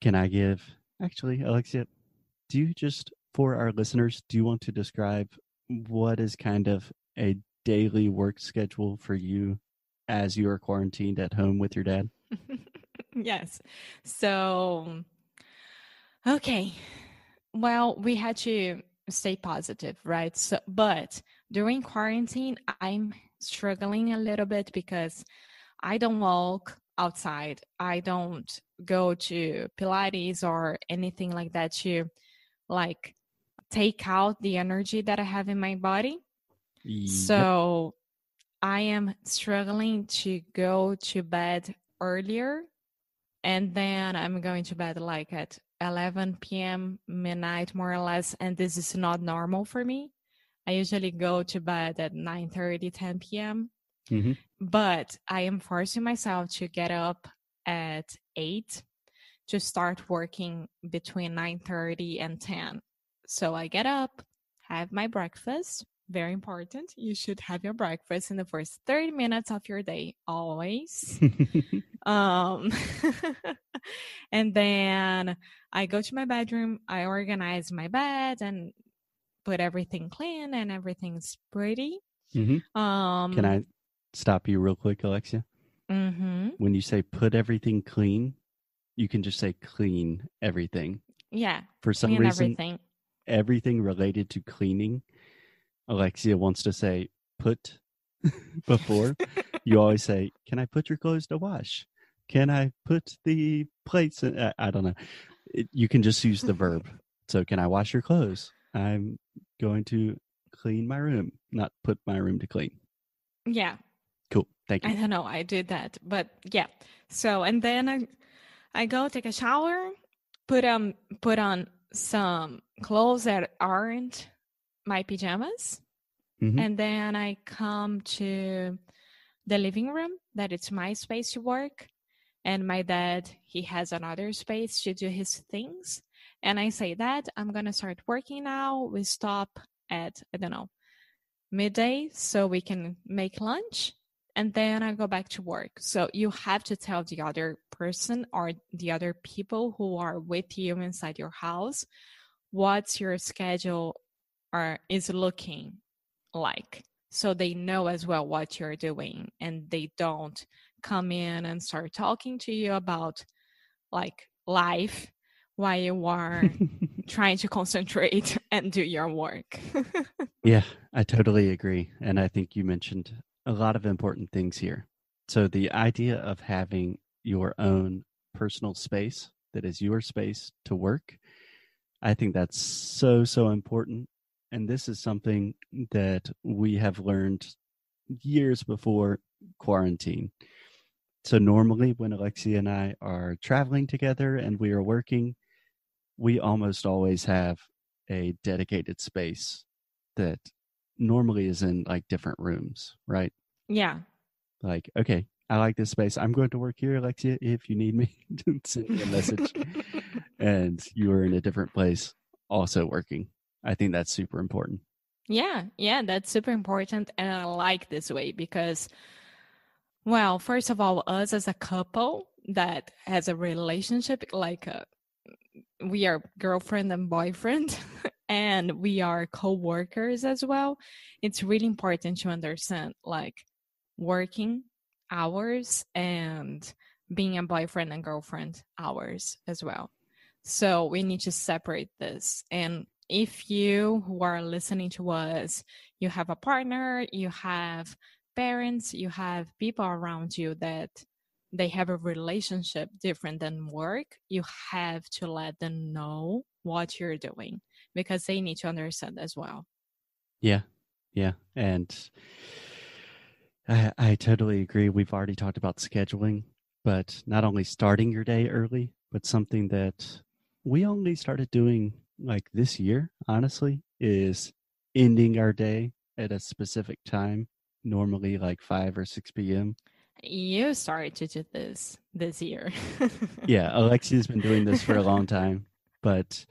can I give actually, Alexia, do you just for our listeners, do you want to describe what is kind of a daily work schedule for you as you are quarantined at home with your dad? yes. So, okay. Well, we had to stay positive, right? So, but during quarantine, I'm struggling a little bit because I don't walk outside. I don't go to Pilates or anything like that to like take out the energy that I have in my body. Yep. So I am struggling to go to bed earlier and then I'm going to bed like at 11 p.m. midnight more or less and this is not normal for me. I usually go to bed at 9 30, 10 p.m. Mm-hmm. But I am forcing myself to get up at 8 to start working between 9 30 and 10. So I get up, have my breakfast. Very important. You should have your breakfast in the first 30 minutes of your day, always. um, and then I go to my bedroom, I organize my bed and put everything clean and everything's pretty. Mm-hmm. Um, Can I stop you real quick, Alexia? Mm-hmm. When you say put everything clean, you can just say clean everything. Yeah. For some reason, everything. everything related to cleaning, Alexia wants to say put before. you always say, "Can I put your clothes to wash? Can I put the plates?" In? I, I don't know. It, you can just use the verb. So, can I wash your clothes? I'm going to clean my room, not put my room to clean. Yeah. Thank you. I don't know. I did that, but yeah. So and then I, I go take a shower, put um put on some clothes that aren't my pajamas, mm-hmm. and then I come to the living room that it's my space to work, and my dad he has another space to do his things, and I say that I'm gonna start working now. We stop at I don't know midday so we can make lunch and then I go back to work. So you have to tell the other person or the other people who are with you inside your house what's your schedule or is looking like so they know as well what you're doing and they don't come in and start talking to you about like life while you are trying to concentrate and do your work. yeah, I totally agree. And I think you mentioned a lot of important things here. So, the idea of having your own personal space that is your space to work, I think that's so, so important. And this is something that we have learned years before quarantine. So, normally when Alexia and I are traveling together and we are working, we almost always have a dedicated space that normally is in like different rooms, right? Yeah. Like, okay, I like this space. I'm going to work here, Alexia. If you need me, send me a message. and you are in a different place, also working. I think that's super important. Yeah, yeah, that's super important. And I like this way because, well, first of all, us as a couple that has a relationship, like a, we are girlfriend and boyfriend and we are co-workers as well it's really important to understand like working hours and being a boyfriend and girlfriend hours as well. So we need to separate this and if you who are listening to us you have a partner you have parents you have people around you that they have a relationship different than work, you have to let them know what you're doing because they need to understand as well. Yeah. Yeah. And I, I totally agree. We've already talked about scheduling, but not only starting your day early, but something that we only started doing like this year, honestly, is ending our day at a specific time, normally like 5 or 6 p.m. You started to do this this year. yeah, Alexia's been doing this for a long time. But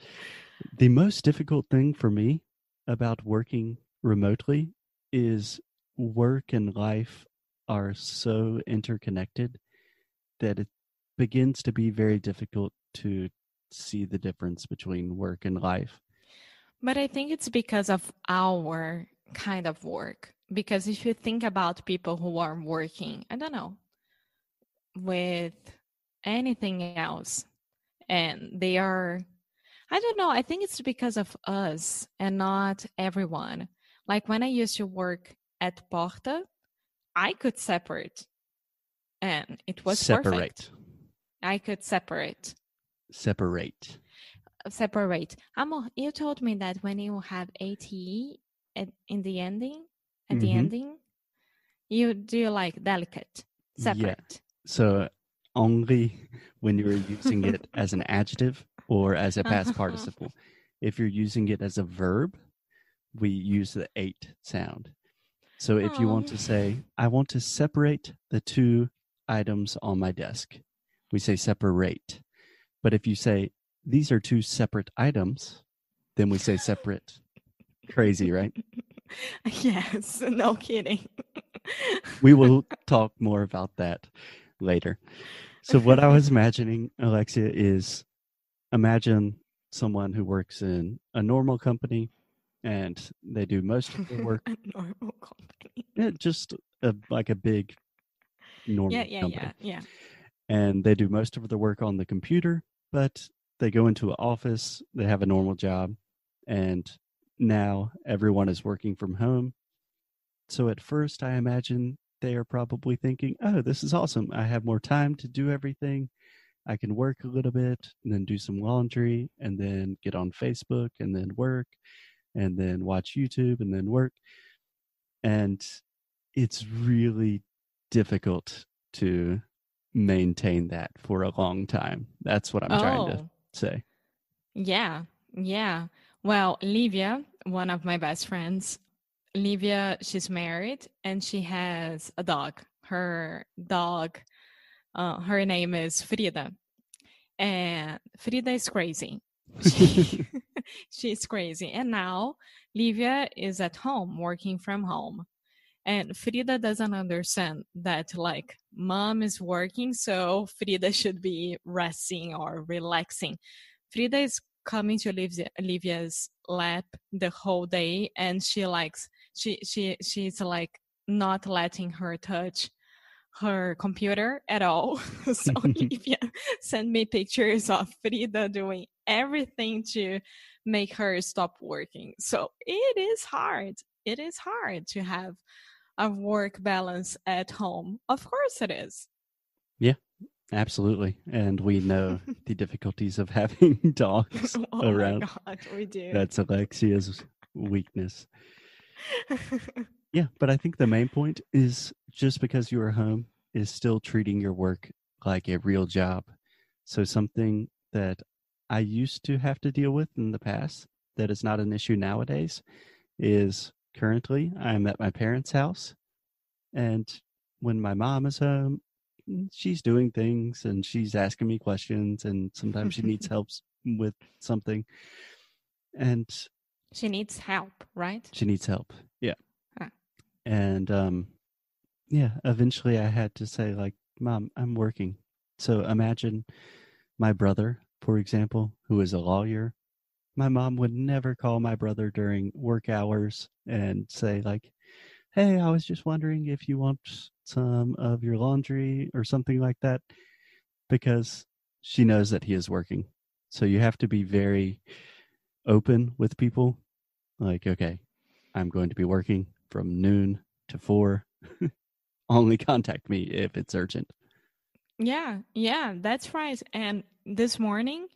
the most difficult thing for me about working remotely is work and life are so interconnected that it, begins to be very difficult to see the difference between work and life. But I think it's because of our kind of work. Because if you think about people who are working, I don't know, with anything else, and they are, I don't know, I think it's because of us and not everyone. Like when I used to work at Porta, I could separate and it was separate. perfect. I could separate. Separate. Separate. Amor, you told me that when you have ATE at, in the ending, at the Mhm. ending, you do like delicate, separate. Yeah. So only when you're using it as an adjective or as a past participle. If you're using it as a verb, we use the eight sound. So if you want to say, I want to separate the two items on my desk, we say separate. But if you say, these are two separate items, then we say separate. Crazy, right? yes, no kidding. we will talk more about that later. So, what I was imagining, Alexia, is imagine someone who works in a normal company and they do most of the work, A normal company. yeah, just a, like a big normal Yeah, yeah, company. yeah, yeah. And they do most of the work on the computer, but they go into an office, they have a normal job, and now everyone is working from home. So at first, I imagine they are probably thinking, oh, this is awesome. I have more time to do everything. I can work a little bit and then do some laundry and then get on Facebook and then work and then watch YouTube and then work. And it's really difficult to maintain that for a long time. That's what I'm trying to Oh, say. yeah, yeah. Well, Livia, one of my best friends, Livia, she's married and she has a dog. Her dog, uh, her name is Frida. And Frida is crazy. She, she's crazy. And now Livia is at home, working from home. And Frida doesn't understand that, like, mom is working, so Frida should be resting or relaxing. Frida is coming to Olivia, Olivia's lap the whole day, and she likes she she she's like not letting her touch her computer at all. so Olivia sent me pictures of Frida doing everything to make her stop working. So it is hard. It is hard to have a work balance at home. Of course it is. Yeah. Absolutely. And we know the difficulties of having dogs oh around. my god, we do. That's Alexia's weakness. Yeah, but I think the main point is just because you are home is still treating your work like a real job. So something that I used to have to deal with in the past that is not an issue nowadays is currently I'm at my parents' house and when my mom is home mm, she's doing things and she's asking me questions and sometimes she needs help with something and she needs help, right? she needs help. Yeah. Huh. And um yeah, eventually I had to say like, "Mom, I'm working." So imagine my brother, for example, who is a lawyer. My mom would never call my brother during work hours and say like, "Hey, I was just wondering if you want some of your laundry or something like that," because she knows that he is working. So you have to be very open with people. Like, okay, I'm going to be working from noon to four. Only contact me if it's urgent. Yeah, yeah, that's right. And this morning,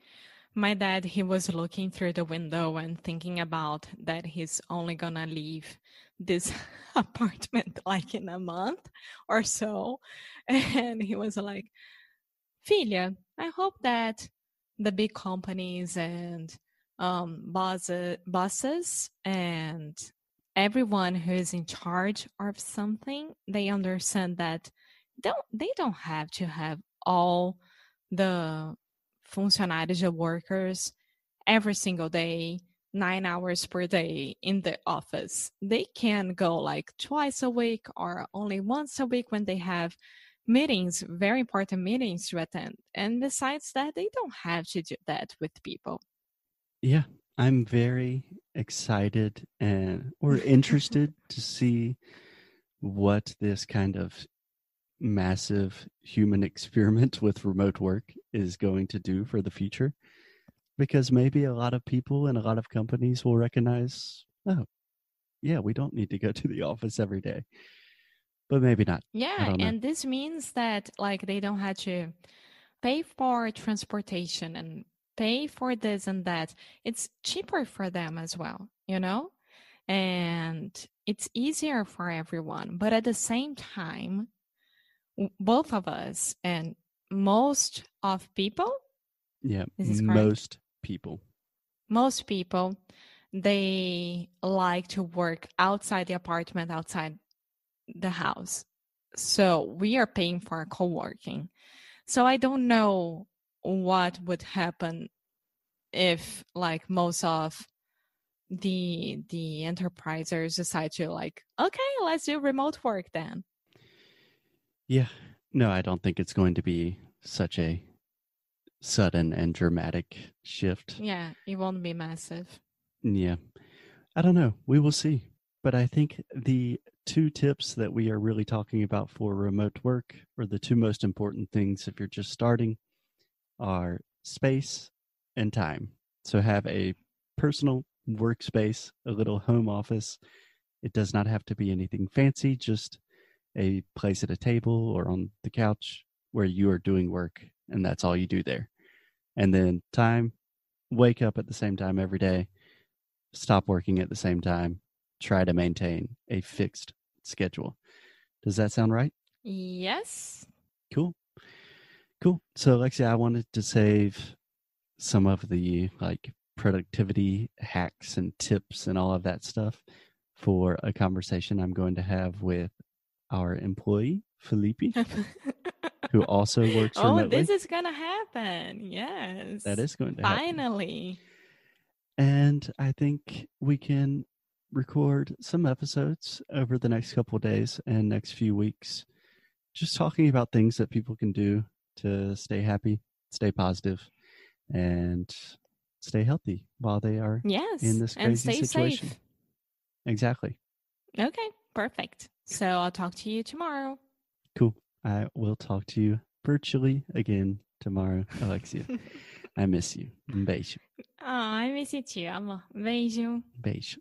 my dad, he was looking through the window and thinking about that he's only gonna leave this apartment like in a month or so. And he was like, filia I hope that the big companies and um, bosses, bosses and everyone who is in charge of something, they understand that don't they don't have to have all the funcionários the workers every single day nine hours per day in the office they can go like twice a week or only once a week when they have meetings, very important meetings to attend, and besides that they don't have to do that with people. Yeah, I'm very excited and or interested to see what this kind of massive human experiment with remote work is going to do for the future because maybe a lot of people and a lot of companies will recognize oh yeah we don't need to go to the office every day. But maybe not. Yeah and this means that like they don't have to pay for transportation and pay for this and that it's cheaper for them as well you know? And it's easier for everyone but at the same time both of us and most of people yeah most people. Most people they like to work outside the apartment outside the house. So we are paying for co-working. So i don't know what would happen if like most of the the enterprisers decide to like okay let's do remote work then yeah. No, I don't think it's going to be such a sudden and dramatic shift. Yeah, it won't be massive. Yeah. I don't know. We will see. But I think the two tips that we are really talking about for remote work, or the two most important things if you're just starting, are space and time. So have a personal workspace, a little home office. It does not have to be anything fancy, just a place at a table or on the couch where you are doing work and that's all you do there. And then time, wake up at the same time every day, stop working at the same time, try to maintain a fixed schedule. Does that sound right? Yes. Cool. Cool. So, Alexia, I wanted to save some of the like productivity hacks and tips and all of that stuff for a conversation I'm going to have with our employee, Felipe, who also works oh, remotely. Oh, this is going to happen. Yes. That is going to Finally. Happen. And I think we can record some episodes over the next couple days and next few weeks, just talking about things that people can do to stay happy, stay positive, and stay healthy while they are yes, in this crazy situation. Safe. Exactly. Okay, perfect. So I'll talk to you tomorrow. Cool. I will talk to you virtually again tomorrow, Alexia. I miss you. Um beijo. Oh, I miss you too, amor. Beijo. Beijo.